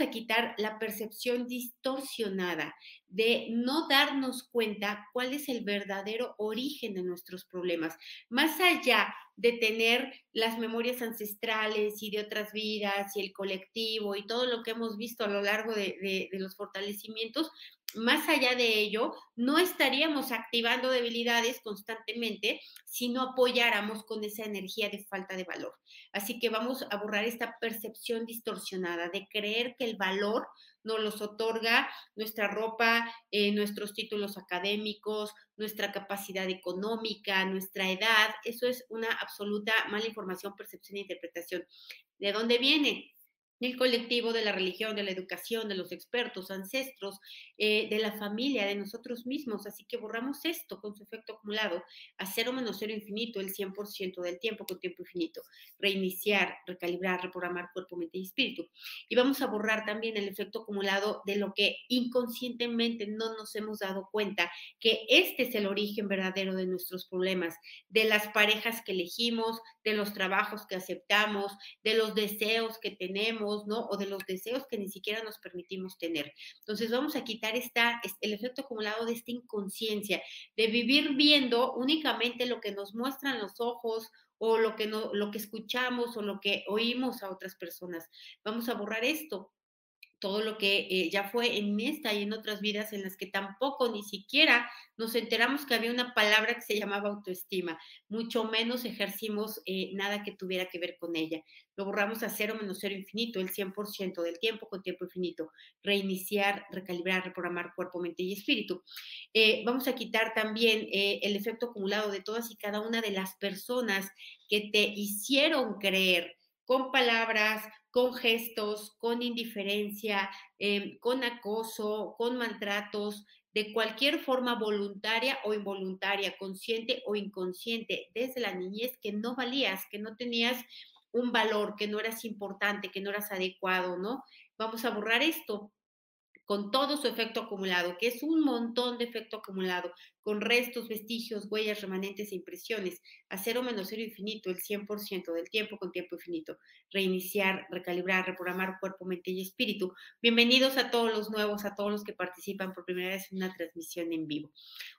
A quitar la percepción distorsionada de no darnos cuenta cuál es el verdadero origen de nuestros problemas. Más allá de tener las memorias ancestrales y de otras vidas y el colectivo y todo lo que hemos visto a lo largo de, los fortalecimientos, más allá de ello, no estaríamos activando debilidades constantemente si no apoyáramos con esa energía de falta de valor. Así que vamos a borrar esta percepción distorsionada de creer que el valor nos los otorga nuestra ropa, eh, nuestros títulos académicos, nuestra capacidad económica, nuestra edad. Eso es una absoluta mala información, percepción e interpretación. ¿De dónde viene? Del colectivo, de la religión, de la educación, de los expertos, ancestros, eh, de la familia, de nosotros mismos. Así que borramos esto con su efecto acumulado a cero menos cero infinito el 100% del tiempo con tiempo infinito. Reiniciar, recalibrar, reprogramar cuerpo, mente y espíritu. Y vamos a borrar también el efecto acumulado de lo que inconscientemente no nos hemos dado cuenta, que este es el origen verdadero de nuestros problemas, de las parejas que elegimos, de los trabajos que aceptamos, de los deseos que tenemos ¿no? O de los deseos que ni siquiera nos permitimos tener. Entonces vamos a quitar esta, el efecto acumulado de esta inconsciencia, de vivir viendo únicamente lo que nos muestran los ojos o lo que, no, lo que escuchamos o lo que oímos a otras personas. Vamos a borrar esto todo lo que eh, ya fue en esta y en otras vidas en las que tampoco ni siquiera nos enteramos que había una palabra que se llamaba autoestima, mucho menos ejercimos eh, nada que tuviera que ver con ella. Lo borramos a cero menos cero infinito, el 100% del tiempo con tiempo infinito. Reiniciar, recalibrar, reprogramar cuerpo, mente y espíritu. Eh, vamos a quitar también el efecto acumulado de todas y cada una de las personas que te hicieron creer con palabras, con gestos, con indiferencia, em, con acoso, con maltratos, de cualquier forma voluntaria o involuntaria, consciente o inconsciente, desde la niñez, que no valías, que no tenías un valor, que no eras importante, que no eras adecuado, ¿no? Vamos a borrar esto con todo su efecto acumulado, que es un montón de efecto acumulado, con restos, vestigios, huellas, remanentes e impresiones, a cero menos cero infinito, el 100% del tiempo con tiempo infinito, reiniciar, recalibrar, reprogramar cuerpo, mente y espíritu. Bienvenidos a todos los nuevos, a todos los que participan por primera vez en una transmisión en vivo.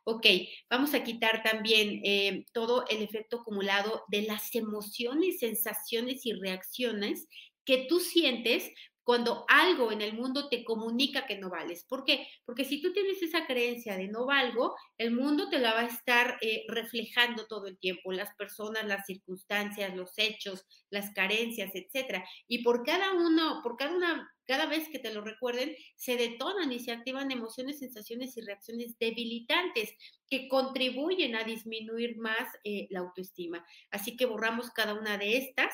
Ok, vamos a quitar también eh, todo el efecto acumulado de las emociones, sensaciones y reacciones que tú sientes cuando algo en el mundo te comunica que no vales. ¿Por qué? Porque si tú tienes esa creencia de no valgo, el mundo te la va a estar eh, reflejando todo el tiempo, las personas, las circunstancias, los hechos, las carencias, etcétera. Y por cada uno, por cada una, cada vez que te lo recuerden, se detonan y se activan emociones, sensaciones y reacciones debilitantes que contribuyen a disminuir más eh, la autoestima. Así que borramos cada una de estas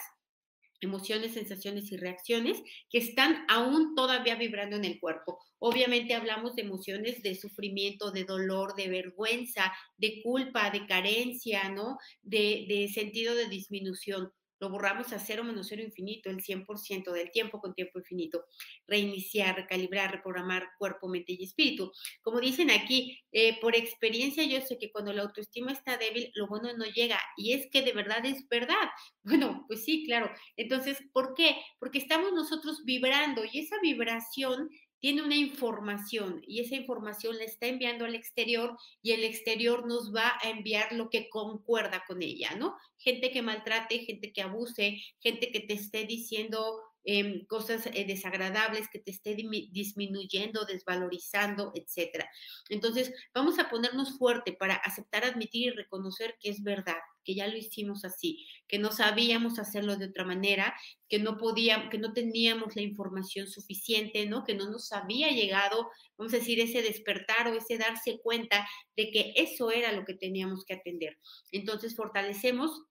emociones, sensaciones y reacciones que están aún todavía vibrando en el cuerpo. Obviamente hablamos de emociones de sufrimiento, de dolor, de vergüenza, de culpa, de carencia, ¿no? De, de sentido de disminución lo borramos a cero menos cero infinito, el 100% del tiempo con tiempo infinito. Reiniciar, recalibrar, reprogramar cuerpo, mente y espíritu. Como dicen aquí, eh, por experiencia yo sé que cuando la autoestima está débil, lo bueno no llega. Y es que de verdad es verdad. Bueno, pues sí, claro. Entonces, ¿por qué? Porque estamos nosotros vibrando y esa vibración tiene una información y esa información la está enviando al exterior y el exterior nos va a enviar lo que concuerda con ella, ¿no? Gente que maltrate, gente que abuse, gente que te esté diciendo Em, cosas eh, desagradables que te esté disminuyendo, desvalorizando, etcétera. Entonces, vamos a ponernos fuerte para aceptar, admitir y reconocer que es verdad, que ya lo hicimos así, que no sabíamos hacerlo de otra manera, que no podíamos, que no teníamos la información suficiente, ¿no? Que no nos había llegado, vamos a decir, ese despertar o ese darse cuenta de que eso era lo que teníamos que atender. Entonces, fortalecemos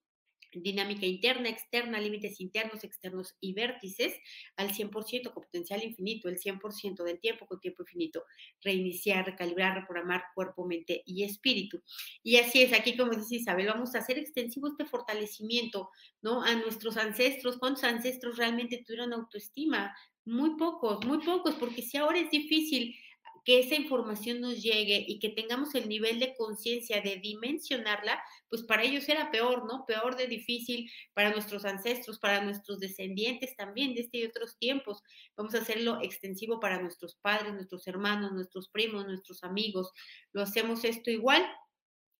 dinámica interna, externa, límites internos, externos y vértices al 100% con potencial infinito, el 100% del tiempo con tiempo infinito, reiniciar, recalibrar, reprogramar cuerpo, mente y espíritu. Y así es, aquí como dice Isabel, vamos a hacer extensivo este fortalecimiento, ¿no? A nuestros ancestros, ¿cuántos ancestros realmente tuvieron autoestima? Muy pocos, muy pocos, porque si ahora es difícil que esa información nos llegue y que tengamos el nivel de conciencia de dimensionarla, pues para ellos era peor, ¿no? Peor de difícil para nuestros ancestros, para nuestros descendientes también de este y otros tiempos. Vamos a hacerlo extensivo para nuestros padres, nuestros hermanos, nuestros primos, nuestros amigos. Lo hacemos esto igual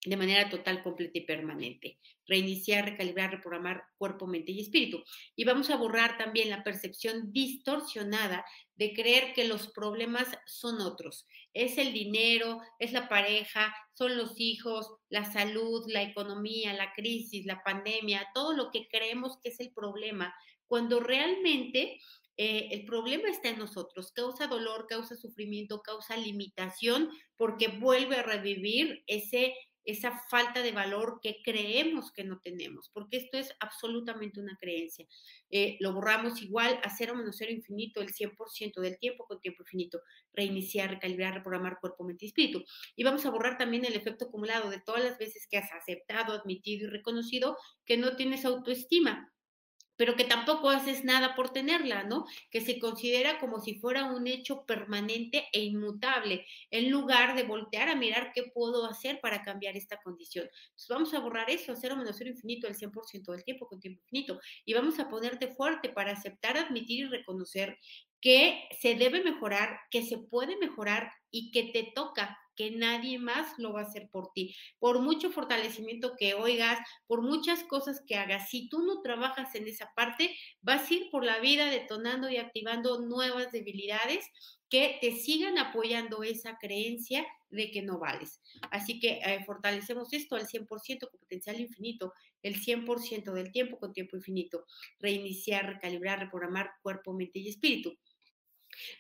de manera total, completa y permanente. Reiniciar, recalibrar, reprogramar cuerpo, mente y espíritu. Y vamos a borrar también la percepción distorsionada de creer que los problemas son otros. Es el dinero, es la pareja, son los hijos, la salud, la economía, la crisis, la pandemia, todo lo que creemos que es el problema, cuando realmente eh, el problema está en nosotros, causa dolor, causa sufrimiento, causa limitación, porque vuelve a revivir ese esa falta de valor que creemos que no tenemos, porque esto es absolutamente una creencia. Eh, lo borramos igual a cero menos cero infinito, el 100% del tiempo con tiempo infinito, reiniciar, recalibrar, reprogramar cuerpo, mente y espíritu. Y vamos a borrar también el efecto acumulado de todas las veces que has aceptado, admitido y reconocido que no tienes autoestima pero que tampoco haces nada por tenerla, ¿no? Que se considera como si fuera un hecho permanente e inmutable, en lugar de voltear a mirar qué puedo hacer para cambiar esta condición. Entonces vamos a borrar eso, cero menos cero infinito, el 100% del tiempo con tiempo infinito, y vamos a ponerte fuerte para aceptar, admitir y reconocer que se debe mejorar, que se puede mejorar y que te toca, que nadie más lo va a hacer por ti. Por mucho fortalecimiento que oigas, por muchas cosas que hagas, si tú no trabajas en esa parte, vas a ir por la vida detonando y activando nuevas debilidades que te sigan apoyando esa creencia de que no vales. Así que eh, fortalecemos esto al 100% con potencial infinito, el 100% del tiempo con tiempo infinito, reiniciar, recalibrar, reprogramar cuerpo, mente y espíritu.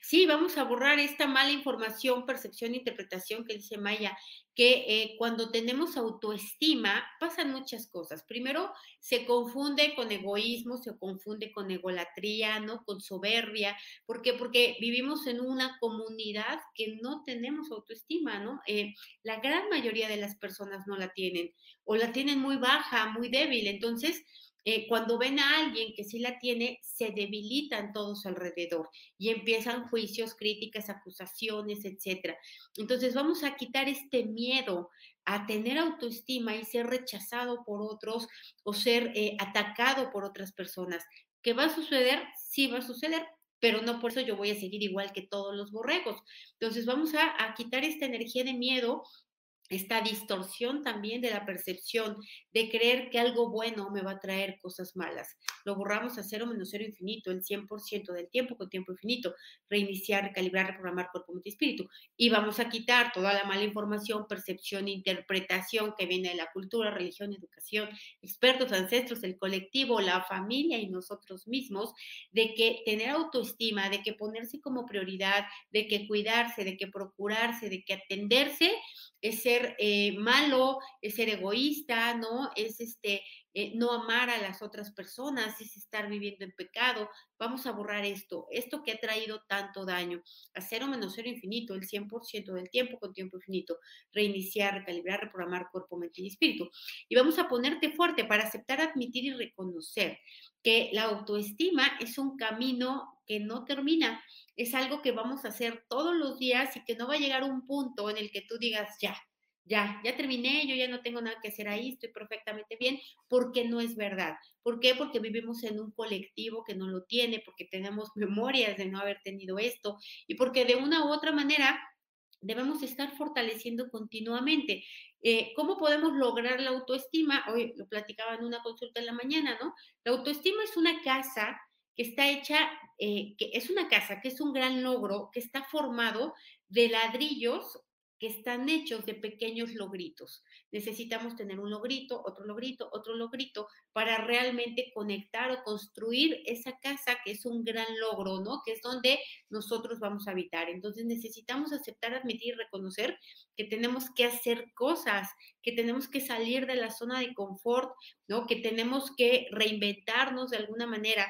Sí, vamos a borrar esta mala información, percepción, interpretación que dice Maya, que eh, cuando tenemos autoestima pasan muchas cosas. Primero, se confunde con egoísmo, se confunde con egolatría, ¿no? Con soberbia. ¿Por qué? Porque vivimos en una comunidad que no tenemos autoestima, ¿no? Eh, la gran mayoría de las personas no la tienen o la tienen muy baja, muy débil. Entonces, eh, cuando ven a alguien que sí la tiene, se debilitan todos alrededor y empiezan juicios, críticas, acusaciones, etc. Entonces vamos a quitar este miedo a tener autoestima y ser rechazado por otros o ser eh, atacado por otras personas. ¿Qué va a suceder? Sí va a suceder, pero no por eso yo voy a seguir igual que todos los borregos. Entonces vamos a, a quitar esta energía de miedo esta distorsión también de la percepción de creer que algo bueno me va a traer cosas malas. Lo borramos a cero menos cero infinito, el 100% del tiempo con tiempo infinito, reiniciar, recalibrar, reprogramar cuerpo, mente y espíritu. Y vamos a quitar toda la mala información, percepción, interpretación que viene de la cultura, religión, educación, expertos, ancestros, el colectivo, la familia y nosotros mismos, de que tener autoestima, de que ponerse como prioridad, de que cuidarse, de que procurarse, de que atenderse es ser eh, malo, es ser egoísta, ¿no? Es este, eh, no amar a las otras personas, es estar viviendo en pecado. Vamos a borrar esto, esto que ha traído tanto daño. A cero menos cero infinito, el 100% del tiempo con tiempo infinito. Reiniciar, recalibrar, reprogramar cuerpo, mente y espíritu. Y vamos a ponerte fuerte para aceptar, admitir y reconocer que la autoestima es un camino que no termina, es algo que vamos a hacer todos los días y que no va a llegar un punto en el que tú digas, ya, ya, ya terminé, yo ya no tengo nada que hacer ahí, estoy perfectamente bien, porque no es verdad. ¿Por qué? Porque vivimos en un colectivo que no lo tiene, porque tenemos memorias de no haber tenido esto y porque de una u otra manera debemos estar fortaleciendo continuamente. Eh, ¿Cómo podemos lograr la autoestima? Hoy lo platicaba en una consulta en la mañana, ¿no? La autoestima es una casa que está hecha, eh, que es una casa, que es un gran logro, que está formado de ladrillos que están hechos de pequeños logritos. Necesitamos tener un logrito, otro logrito, otro logrito para realmente conectar o construir esa casa que es un gran logro, ¿no? Que es donde nosotros vamos a habitar. Entonces necesitamos aceptar, admitir y reconocer que tenemos que hacer cosas, que tenemos que salir de la zona de confort, ¿no? Que tenemos que reinventarnos de alguna manera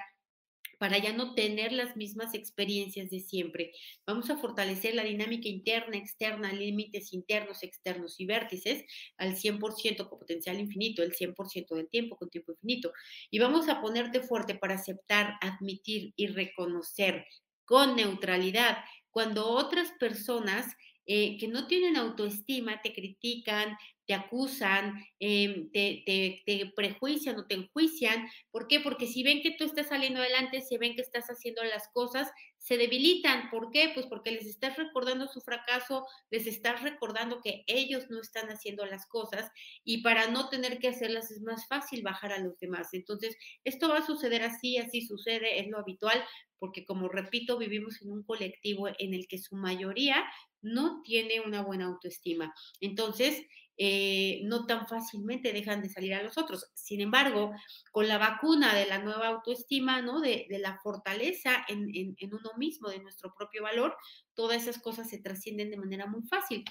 para ya no tener las mismas experiencias de siempre. Vamos a fortalecer la dinámica interna, externa, límites internos, externos y vértices al 100% con potencial infinito, el 100% del tiempo con tiempo infinito. Y vamos a ponerte fuerte para aceptar, admitir y reconocer con neutralidad cuando otras personas eh, que no tienen autoestima te critican, te acusan, em, te, te, prejuician o te enjuician. ¿Por qué? Porque si ven que tú estás saliendo adelante, si ven que estás haciendo las cosas, se debilitan. ¿Por qué? Pues porque les estás recordando su fracaso, les estás recordando que ellos no están haciendo las cosas y para no tener que hacerlas es más fácil bajar a los demás. Entonces, esto va a suceder así, así sucede, es lo habitual, porque como repito, vivimos en un colectivo en el que su mayoría no tiene una buena autoestima. Entonces, eh, no tan fácilmente dejan de salir a los otros. Sin embargo, con la vacuna de la nueva autoestima, ¿no? De, la fortaleza en, en, uno mismo, de nuestro propio valor, todas esas cosas se trascienden de manera muy fácil,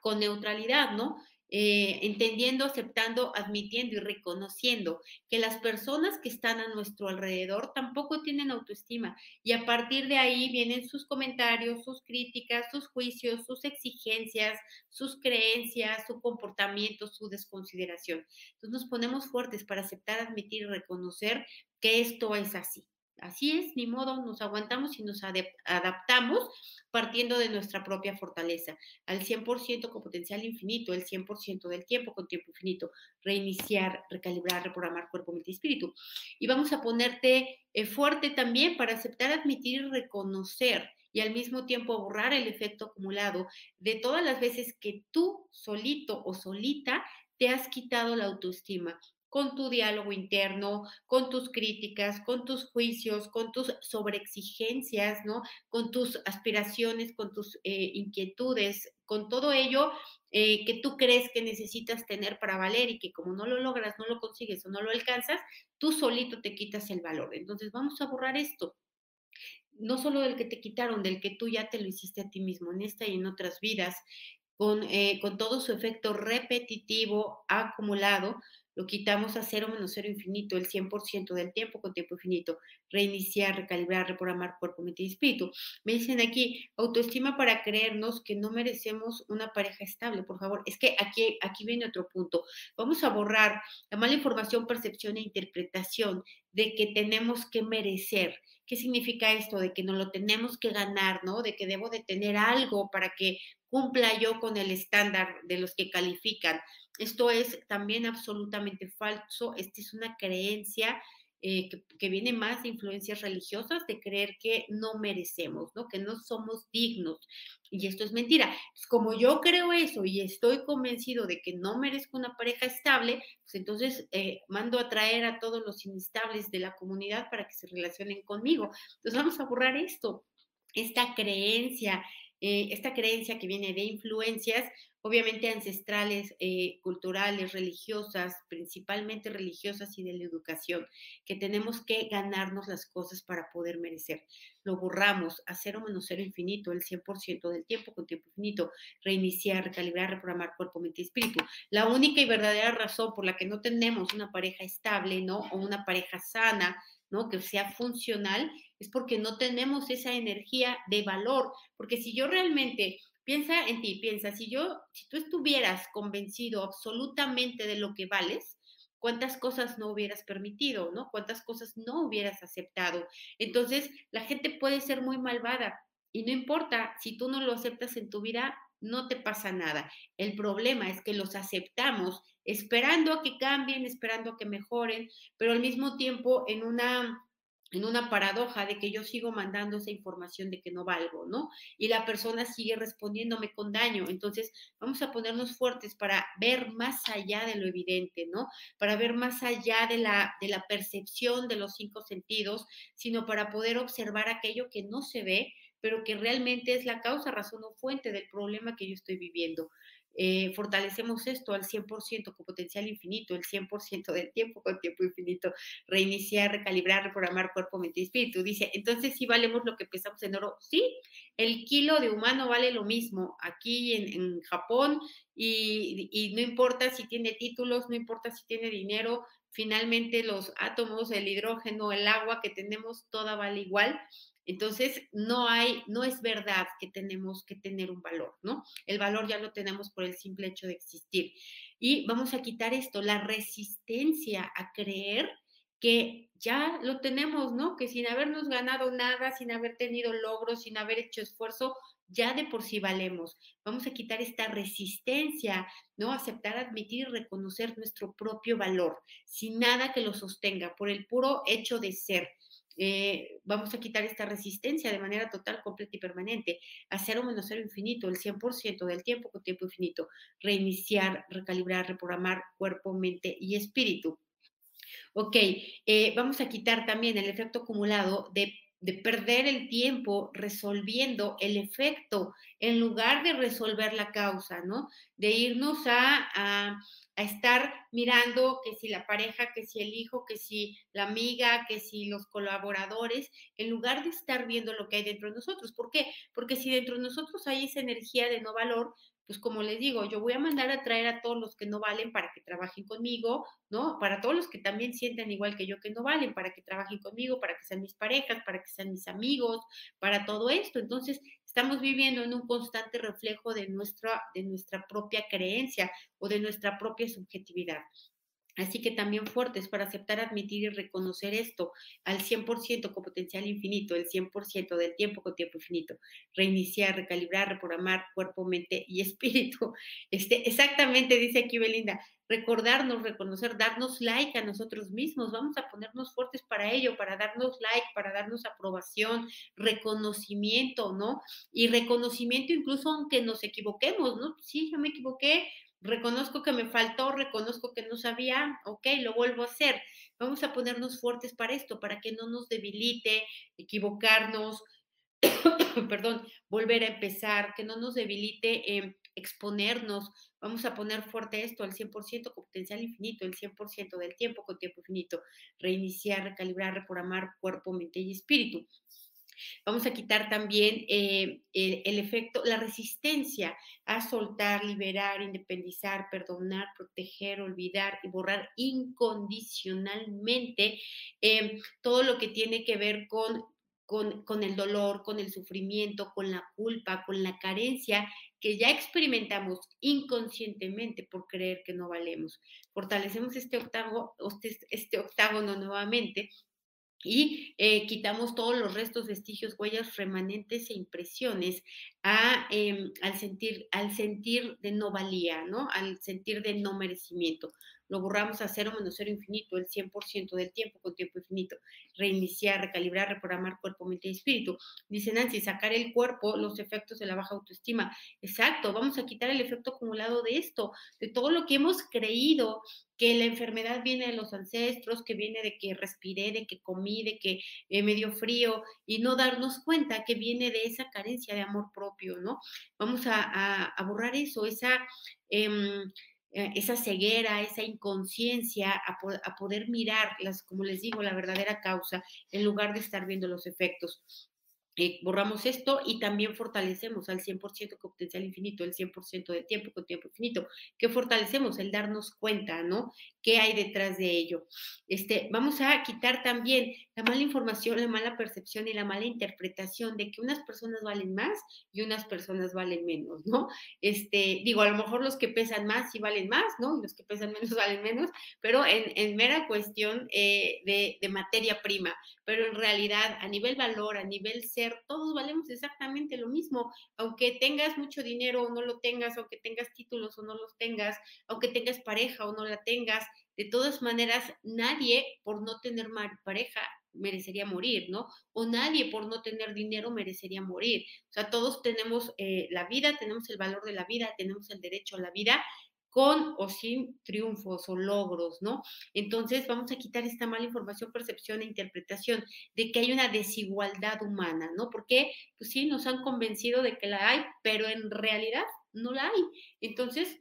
con neutralidad, ¿no? Eh, entendiendo, aceptando, admitiendo y reconociendo que las personas que están a nuestro alrededor tampoco tienen autoestima y a partir de ahí vienen sus comentarios, sus críticas, sus juicios, sus exigencias, sus creencias, su comportamiento, su desconsideración. Entonces nos ponemos fuertes para aceptar, admitir y reconocer que esto es así. Así es, ni modo, nos aguantamos y nos adaptamos partiendo de nuestra propia fortaleza, al 100% con potencial infinito, el 100% del tiempo con tiempo infinito, reiniciar, recalibrar, reprogramar cuerpo, mente y espíritu. Y vamos a ponerte eh, fuerte también para aceptar, admitir y reconocer y al mismo tiempo borrar el efecto acumulado de todas las veces que tú solito o solita te has quitado la autoestima, con tu diálogo interno, con tus críticas, con tus juicios, con tus sobreexigencias, ¿no? Con tus aspiraciones, con tus eh, inquietudes, con todo ello eh, que tú crees que necesitas tener para valer y que como no lo logras, no lo consigues o no lo alcanzas, tú solito te quitas el valor. Entonces vamos a borrar esto. No solo del que te quitaron, del que tú ya te lo hiciste a ti mismo en esta y en otras vidas, con, eh, con todo su efecto repetitivo acumulado, lo quitamos a cero menos cero infinito, el 100% del tiempo con tiempo infinito, reiniciar, recalibrar, reprogramar cuerpo, mente y espíritu. Me dicen aquí, autoestima para creernos que no merecemos una pareja estable, por favor. Es que aquí, aquí viene otro punto. Vamos a borrar la mala información, percepción e interpretación de que tenemos que merecer. ¿Qué significa esto? De que no lo tenemos que ganar, ¿no? De que debo de tener algo para que cumpla yo con el estándar de los que califican. Esto es también absolutamente falso. Esta es una creencia eh, que, viene más de influencias religiosas, de creer que no merecemos, ¿no? Que no somos dignos. Y esto es mentira. Pues como yo creo eso y estoy convencido de que no merezco una pareja estable, pues entonces eh, mando a traer a todos los inestables de la comunidad para que se relacionen conmigo. Entonces vamos a borrar esto, esta creencia, eh, esta creencia que viene de influencias, obviamente ancestrales, eh, culturales, religiosas, principalmente religiosas y de la educación, que tenemos que ganarnos las cosas para poder merecer. Lo borramos a cero menos cero infinito, el 100% del tiempo con tiempo infinito, reiniciar, recalibrar, reprogramar cuerpo, mente y espíritu. La única y verdadera razón por la que no tenemos una pareja estable, ¿no? O una pareja sana, ¿no? Que sea funcional, es porque no tenemos esa energía de valor, porque si yo realmente piensa en ti, piensa, si yo, si tú estuvieras convencido absolutamente de lo que vales, cuántas cosas no hubieras permitido, ¿no? Cuántas cosas no hubieras aceptado. Entonces, la gente puede ser muy malvada y no importa, si tú no lo aceptas en tu vida, no te pasa nada. El problema es que los aceptamos esperando a que cambien, esperando a que mejoren, pero al mismo tiempo en una en una paradoja de que yo sigo mandando esa información de que no valgo, ¿no? Y la persona sigue respondiéndome con daño. Entonces, vamos a ponernos fuertes para ver más allá de lo evidente, ¿no? Para ver más allá de la, de la percepción de los cinco sentidos, sino para poder observar aquello que no se ve, pero que realmente es la causa, razón o fuente del problema que yo estoy viviendo. Eh, fortalecemos esto al 100% con potencial infinito, el 100% del tiempo con tiempo infinito, reiniciar, recalibrar, reprogramar cuerpo, mente y espíritu. Dice, entonces sí valemos lo que pensamos en oro. Sí, el kilo de humano vale lo mismo aquí en, Japón y, y no importa si tiene títulos, no importa si tiene dinero, finalmente los átomos, el hidrógeno, el agua que tenemos, toda vale igual entonces, no hay, no es verdad que tenemos que tener un valor, ¿no? El valor ya lo tenemos por el simple hecho de existir. Y vamos a quitar esto, la resistencia a creer que ya lo tenemos, ¿no? Que sin habernos ganado nada, sin haber tenido logros, sin haber hecho esfuerzo, ya de por sí valemos. Vamos a quitar esta resistencia, ¿no? Aceptar, admitir y reconocer nuestro propio valor, sin nada que lo sostenga, por el puro hecho de ser. Eh, vamos a quitar esta resistencia de manera total, completa y permanente, a cero menos cero infinito, el 100% del tiempo con tiempo infinito, reiniciar, recalibrar, reprogramar cuerpo, mente y espíritu. Ok, eh, vamos a quitar también el efecto acumulado de, perder el tiempo resolviendo el efecto en lugar de resolver la causa, ¿no? De irnos a a estar mirando que si la pareja, que si el hijo, que si la amiga, que si los colaboradores, en lugar de estar viendo lo que hay dentro de nosotros. ¿Por qué? Porque si dentro de nosotros hay esa energía de no valor, pues como les digo, yo voy a mandar a traer a todos los que no valen para que trabajen conmigo, ¿no? Para todos los que también sienten igual que yo que no valen, para que trabajen conmigo, para que sean mis parejas, para que sean mis amigos, para todo esto. Entonces, Estamos viviendo en un constante reflejo de nuestra, de nuestra propia creencia o de nuestra propia subjetividad. Así que también fuertes para aceptar, admitir y reconocer esto al 100% con potencial infinito, el 100% del tiempo con tiempo infinito. Reiniciar, recalibrar, reprogramar cuerpo, mente y espíritu. Este, exactamente, dice aquí Belinda, recordarnos, reconocer, darnos like a nosotros mismos. Vamos a ponernos fuertes para ello, para darnos like, para darnos aprobación, reconocimiento, ¿no? Y reconocimiento incluso aunque nos equivoquemos, ¿no? Sí, yo me equivoqué, reconozco que me faltó, reconozco que no sabía, ok, lo vuelvo a hacer. Vamos a ponernos fuertes para esto, para que no nos debilite, equivocarnos, perdón, volver a empezar, que no nos debilite exponernos. Vamos a poner fuerte esto al 100% con potencial infinito, el 100% del tiempo con tiempo infinito. Reiniciar, recalibrar, reprogramar cuerpo, mente y espíritu. Vamos a quitar también eh, el, efecto, la resistencia a soltar, liberar, independizar, perdonar, proteger, olvidar y borrar incondicionalmente eh, todo lo que tiene que ver con con, el dolor, con el sufrimiento, con la culpa, con la carencia que ya experimentamos inconscientemente por creer que no valemos. Fortalecemos este este, este octágono nuevamente y eh, quitamos todos los restos, vestigios, huellas, remanentes e impresiones em, al, sentir, al sentir de no valía, ¿no? Al sentir de no merecimiento lo borramos a cero menos cero infinito, el 100% del tiempo con tiempo infinito. Reiniciar, recalibrar, reprogramar cuerpo, mente y espíritu. Dice Nancy, sacar el cuerpo, los efectos de la baja autoestima. Exacto, vamos a quitar el efecto acumulado de esto, de todo lo que hemos creído que la enfermedad viene de los ancestros, que viene de que respiré, de que comí, de que eh, me dio frío, y no darnos cuenta que viene de esa carencia de amor propio, ¿no? Vamos a, borrar eso, esa... Em, esa ceguera, esa inconsciencia a, poder mirar, las, como les digo, la verdadera causa en lugar de estar viendo los efectos. Eh, borramos esto y también fortalecemos al 100% con potencial infinito, el 100% de tiempo con tiempo infinito. ¿Qué fortalecemos? El darnos cuenta, ¿no? ¿Qué hay detrás de ello? Este, vamos a quitar también la mala información, la mala percepción y la mala interpretación de que unas personas valen más y unas personas valen menos, ¿no? Este, digo, a lo mejor los que pesan más sí valen más, ¿no? Y los que pesan menos valen menos, pero en, mera cuestión eh, de, de materia prima, pero en realidad a nivel valor, a nivel ser, todos valemos exactamente lo mismo, aunque tengas mucho dinero o no lo tengas, aunque tengas títulos o no los tengas, aunque tengas pareja o no la tengas, de todas maneras, nadie por no tener pareja merecería morir, ¿no? O nadie por no tener dinero merecería morir. O sea, todos tenemos eh, la vida, tenemos el valor de la vida, tenemos el derecho a la vida con o sin triunfos o logros, ¿no? Entonces vamos a quitar esta mala información, percepción e interpretación de que hay una desigualdad humana, ¿no? Porque, pues sí, nos han convencido de que la hay, pero en realidad no la hay. Entonces,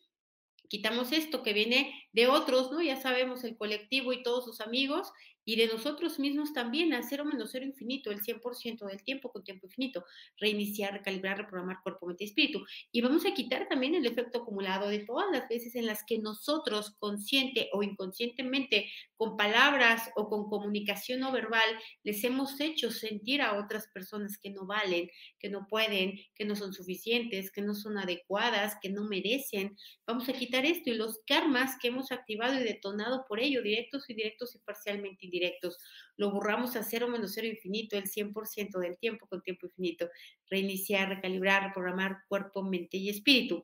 quitamos esto que viene de otros, ¿no? Ya sabemos, el colectivo y todos sus amigos, y de nosotros mismos también, a cero menos cero infinito, el 100% del tiempo con tiempo infinito, reiniciar, recalibrar, reprogramar cuerpo, mente y espíritu. Y vamos a quitar también el efecto acumulado de todas las veces en las que nosotros, consciente o inconscientemente, con palabras o con comunicación no verbal, les hemos hecho sentir a otras personas que no valen, que no pueden, que no son suficientes, que no son adecuadas, que no merecen. Vamos a quitar esto y los karmas que hemos activado y detonado por ello, directos y directos y parcialmente indirectos, lo borramos a cero menos cero infinito, el 100% del tiempo con tiempo infinito, reiniciar, recalibrar, reprogramar cuerpo, mente y espíritu.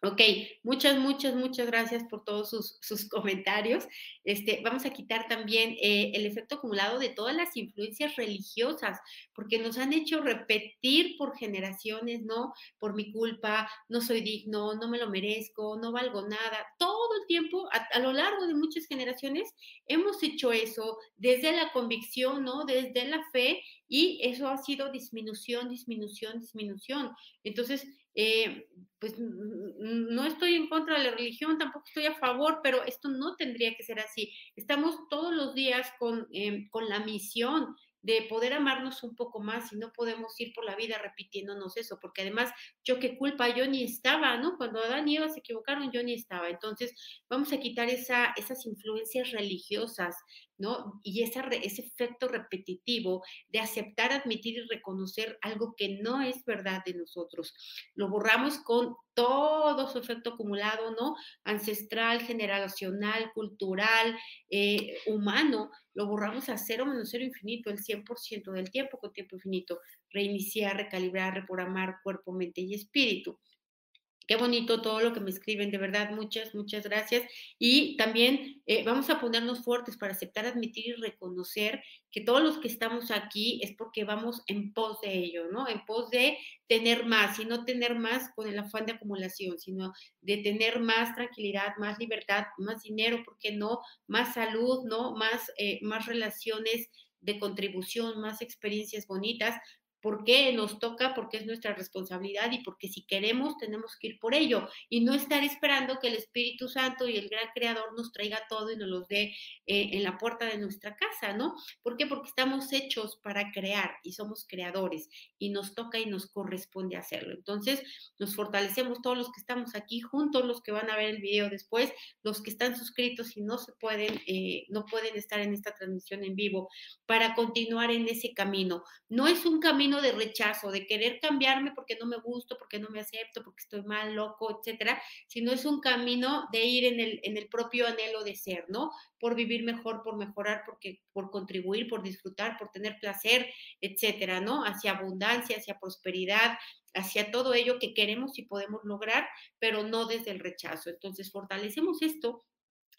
Ok, muchas, muchas, muchas gracias por todos sus, sus comentarios. Este, vamos a quitar también eh, el efecto acumulado de todas las influencias religiosas, porque nos han hecho repetir por generaciones, ¿no? Por mi culpa, no soy digno, no me lo merezco, no valgo nada. Todo el tiempo, a, a lo largo de muchas generaciones, hemos hecho eso desde la convicción, ¿no? Desde la fe, y eso ha sido disminución, disminución, disminución. Entonces, eh, pues no estoy en contra de la religión, tampoco estoy a favor, pero esto no tendría que ser así. Estamos todos los días con, eh, con la misión de poder amarnos un poco más y no podemos ir por la vida repitiéndonos eso, porque además yo qué culpa, yo ni estaba, ¿no? Cuando Adán y Eva se equivocaron, yo ni estaba. Entonces, vamos a quitar esa, esas influencias religiosas, ¿no? Y ese efecto repetitivo de aceptar, admitir y reconocer algo que no es verdad de nosotros. Lo borramos con todo su efecto acumulado, ¿no? Ancestral, generacional, cultural, eh, humano, lo borramos a cero menos cero infinito, el 100% del tiempo con tiempo infinito. Reiniciar, recalibrar, reprogramar cuerpo, mente y espíritu. Qué bonito todo lo que me escriben, de verdad, muchas, muchas gracias. Y también eh, vamos a ponernos fuertes para aceptar, admitir y reconocer que todos los que estamos aquí es porque vamos en pos de ello, ¿no? En pos de tener más y no tener más con el afán de acumulación, sino de tener más tranquilidad, más libertad, más dinero, ¿por qué no? Más salud, ¿no? Más, eh, más relaciones de contribución, más experiencias bonitas, porque nos toca, porque es nuestra responsabilidad y porque si queremos tenemos que ir por ello y no estar esperando que el Espíritu Santo y el gran Creador nos traiga todo y nos los dé eh, en la puerta de nuestra casa, ¿no? ¿Por qué? Porque estamos hechos para crear y somos creadores y nos toca y nos corresponde hacerlo. Entonces, nos fortalecemos todos los que estamos aquí juntos, los que van a ver el video después, los que están suscritos y no se pueden, eh, no pueden estar en esta transmisión en vivo para continuar en ese camino. No es un camino de rechazo, de querer cambiarme porque no me gusto, porque no me acepto, porque estoy mal, loco, etcétera, sino es un camino de ir en el, en el propio anhelo de ser, ¿no? Por vivir mejor, por mejorar, porque, por contribuir, por disfrutar, por tener placer, etcétera, ¿no? Hacia abundancia, hacia prosperidad, hacia todo ello que queremos y podemos lograr, pero no desde el rechazo. Entonces, fortalecemos esto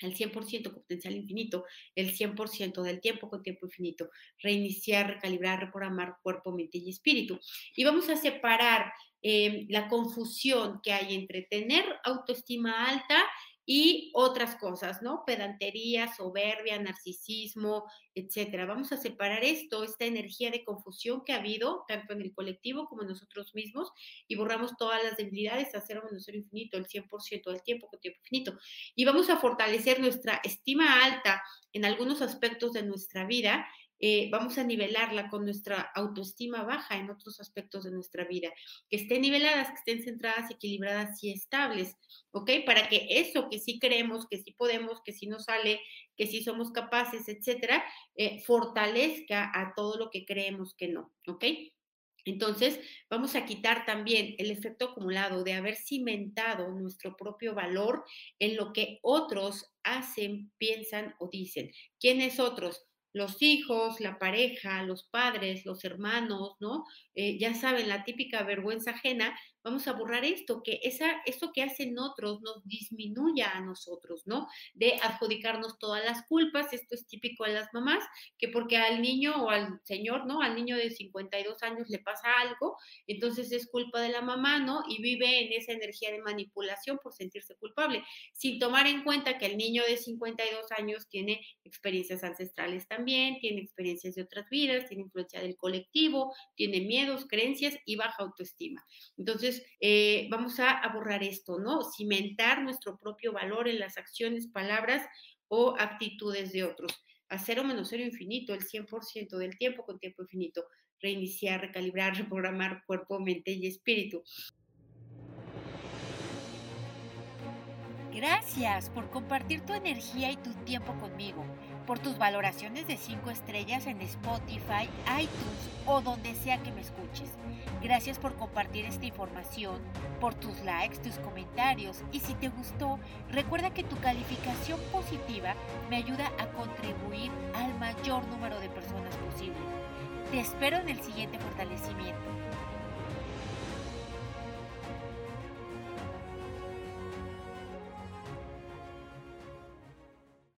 el 100% con potencial infinito, el 100% del tiempo con tiempo infinito, reiniciar, recalibrar, reprogramar cuerpo, mente y espíritu. Y vamos a separar eh, la confusión que hay entre tener autoestima alta y otras cosas, ¿no? Pedantería, soberbia, narcisismo, etcétera. Vamos a separar esto, esta energía de confusión que ha habido, tanto en el colectivo como en nosotros mismos, y borramos todas las debilidades a cero menos cero infinito, el 100% del tiempo con tiempo infinito. Y vamos a fortalecer nuestra estima alta en algunos aspectos de nuestra vida eh, vamos a nivelarla con nuestra autoestima baja en otros aspectos de nuestra vida, que estén niveladas, que estén centradas, equilibradas y estables, ¿ok? Para que eso que sí creemos, que sí podemos, que sí nos sale, que sí somos capaces, etcétera, eh, fortalezca a todo lo que creemos que no, ¿ok? Entonces, vamos a quitar también el efecto acumulado de haber cimentado nuestro propio valor en lo que otros hacen, piensan o dicen. ¿Quiénes otros? Los hijos, la pareja, los padres, los hermanos, ¿no? Eh, ya saben, la típica vergüenza ajena vamos a borrar esto, que esa, esto que hacen otros nos disminuya a nosotros, ¿no? De adjudicarnos todas las culpas, esto es típico de las mamás, que porque al niño o al señor, ¿no? Al niño de 52 años le pasa algo, entonces es culpa de la mamá, ¿no? Y vive en esa energía de manipulación por sentirse culpable, sin tomar en cuenta que el niño de 52 años tiene experiencias ancestrales también, tiene experiencias de otras vidas, tiene influencia del colectivo, tiene miedos, creencias y baja autoestima. Entonces, eh, vamos a, borrar esto, ¿no? Cimentar nuestro propio valor en las acciones, palabras o actitudes de otros. A cero menos cero infinito, el 100% del tiempo con tiempo infinito. Reiniciar, recalibrar, reprogramar cuerpo, mente y espíritu. Gracias por compartir tu energía y tu tiempo conmigo, por tus valoraciones de 5 estrellas en Spotify, iTunes o donde sea que me escuches. Gracias por compartir esta información, por tus likes, tus comentarios y si te gustó, recuerda que tu calificación positiva me ayuda a contribuir al mayor número de personas posible. Te espero en el siguiente fortalecimiento.